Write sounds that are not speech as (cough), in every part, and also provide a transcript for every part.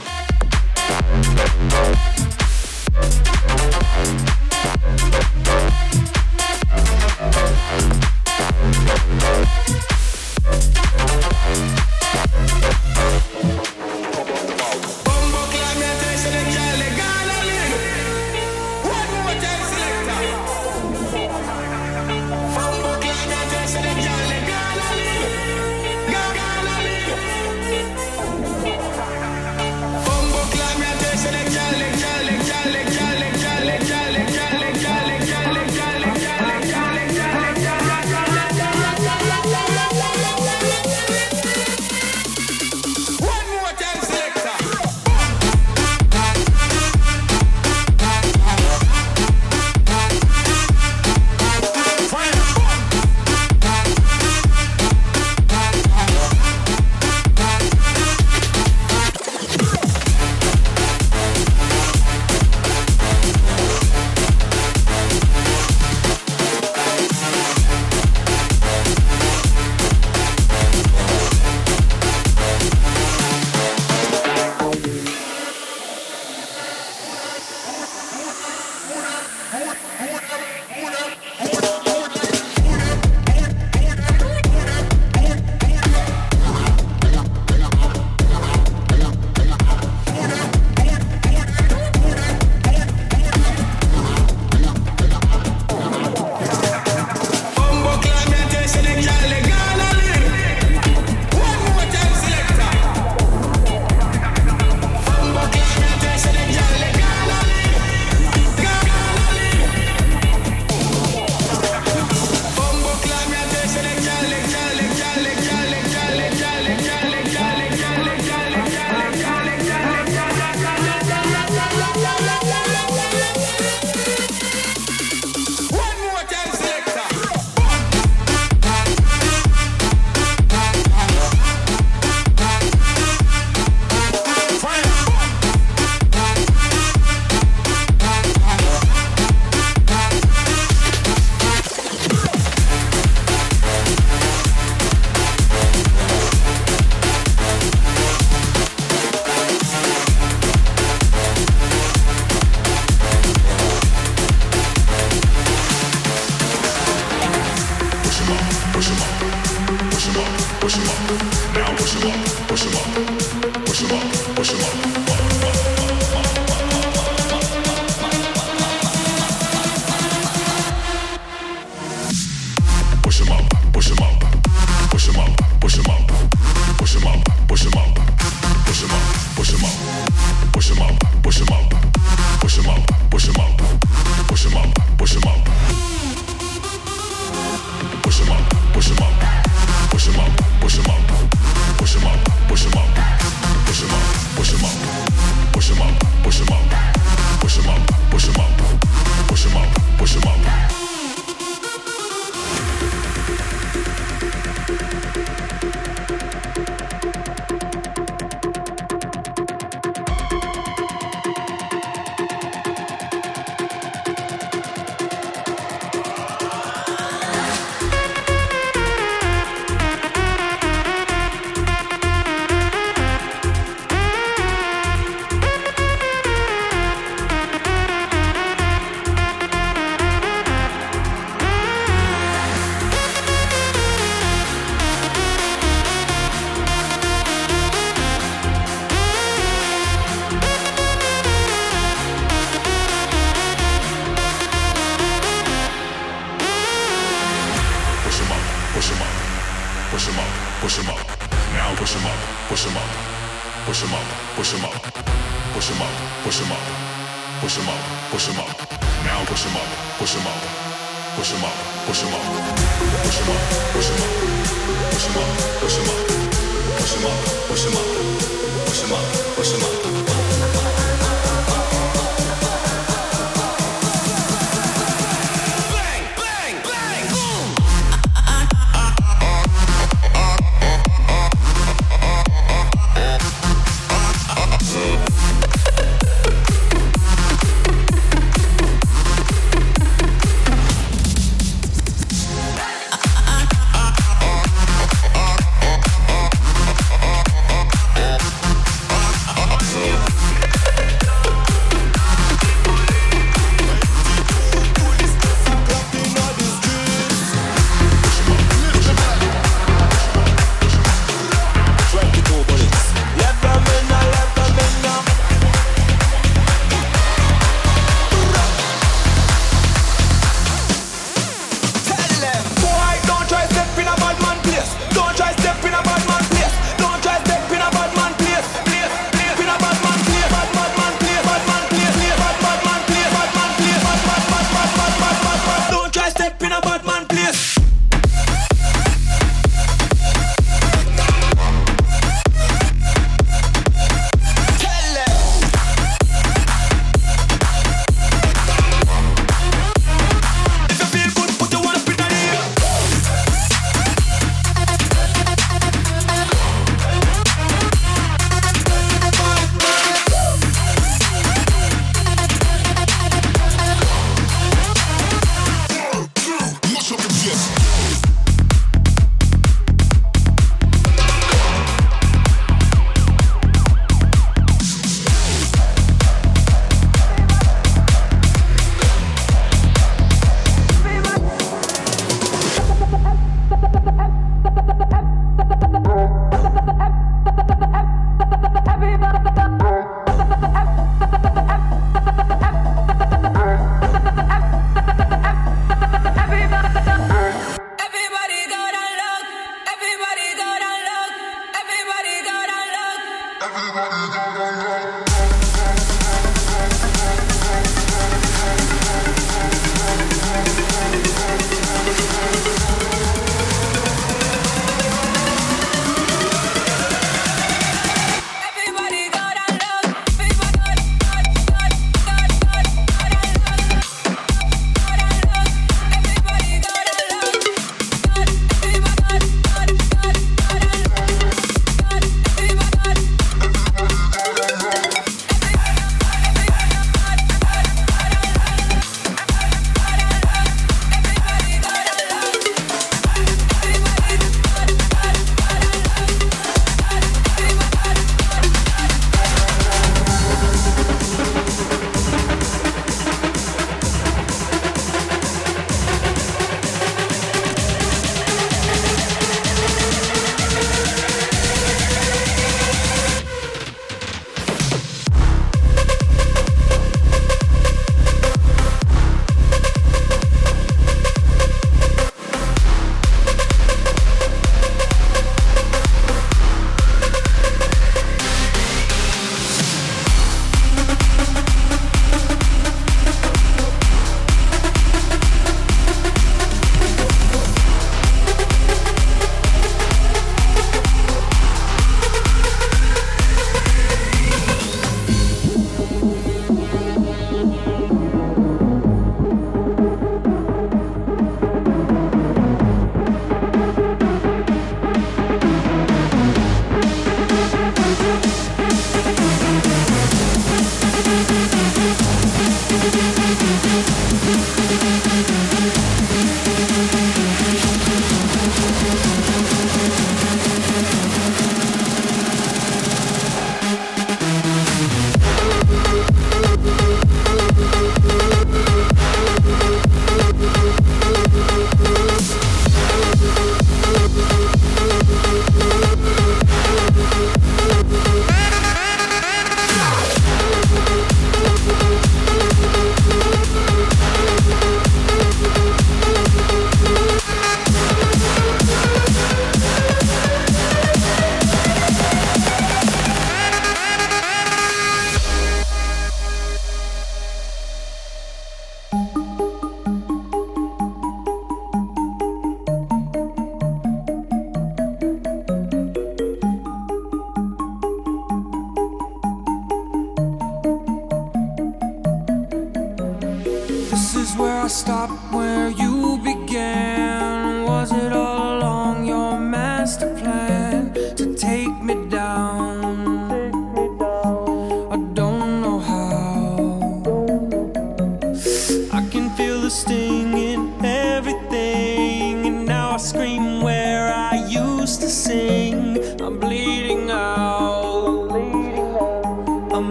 push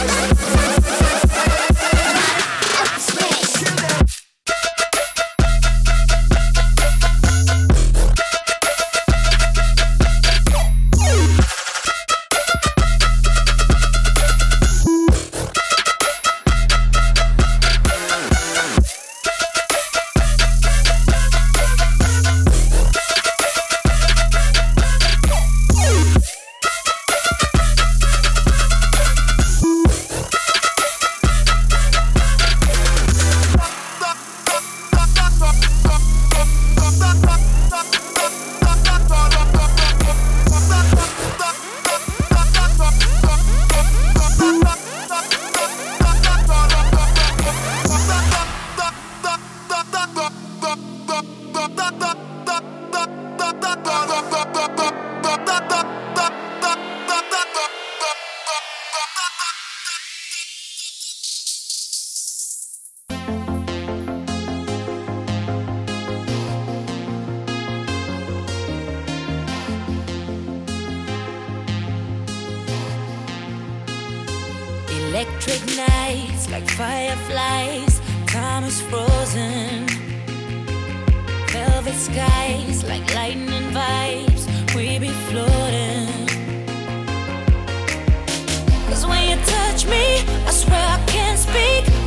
Bye-bye. (laughs) Fireflies, time is frozen. Velvet skies like lightning vibes, we be floating. Cause when you touch me, I swear I can't speak.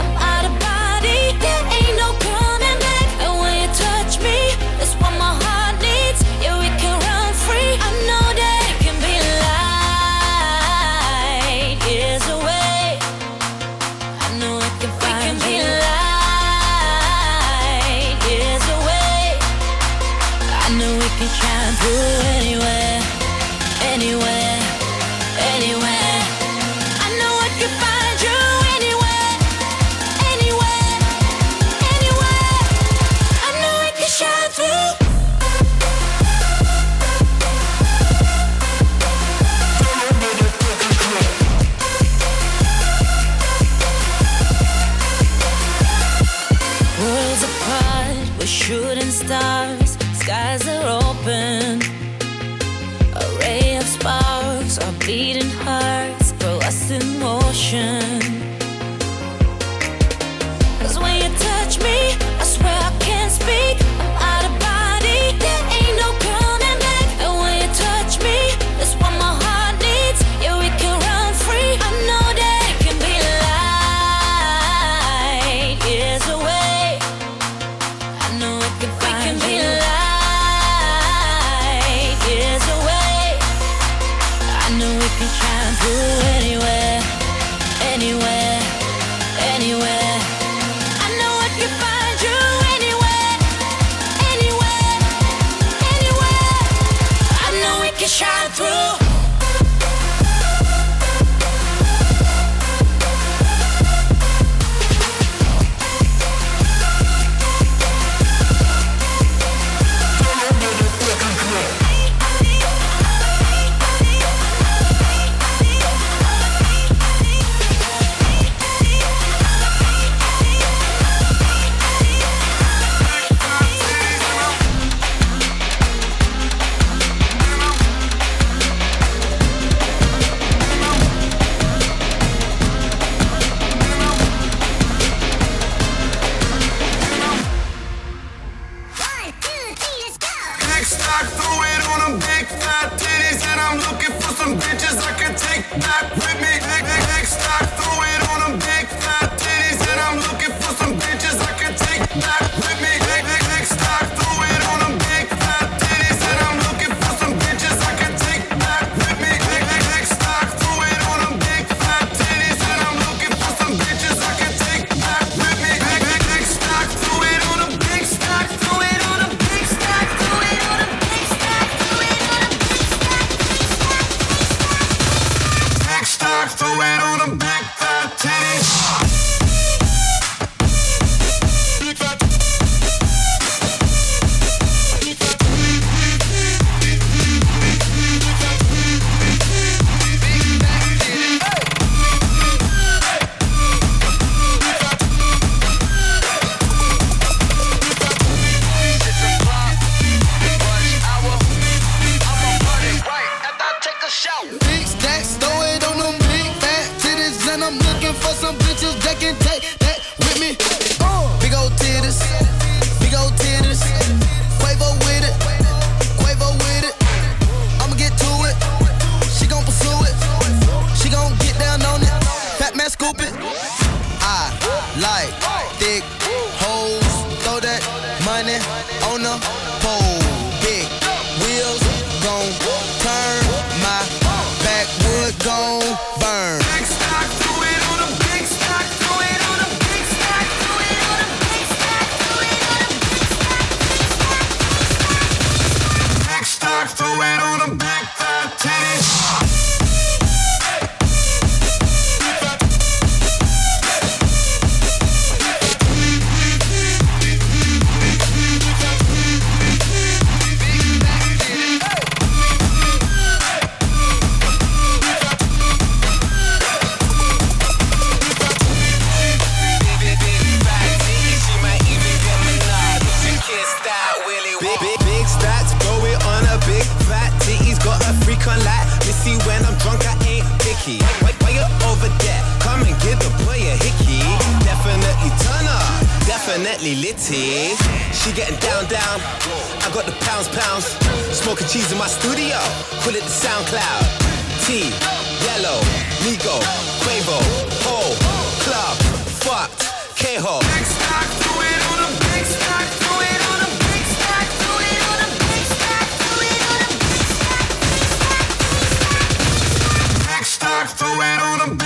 can shine through. I'm looking for some bitches that can take that with me. Uh, big old titties, big old titties. Quavo with it, Quavo with it. I'ma get to it. She gon' pursue it. She gon' get down on it. Fat man scoop it. I like pounds, pounds. Smoking cheese in my studio, Put it to SoundCloud. T, Yellow, Nico, Quavo, Ho, Club, Fucked, K-Ho. Throw it on a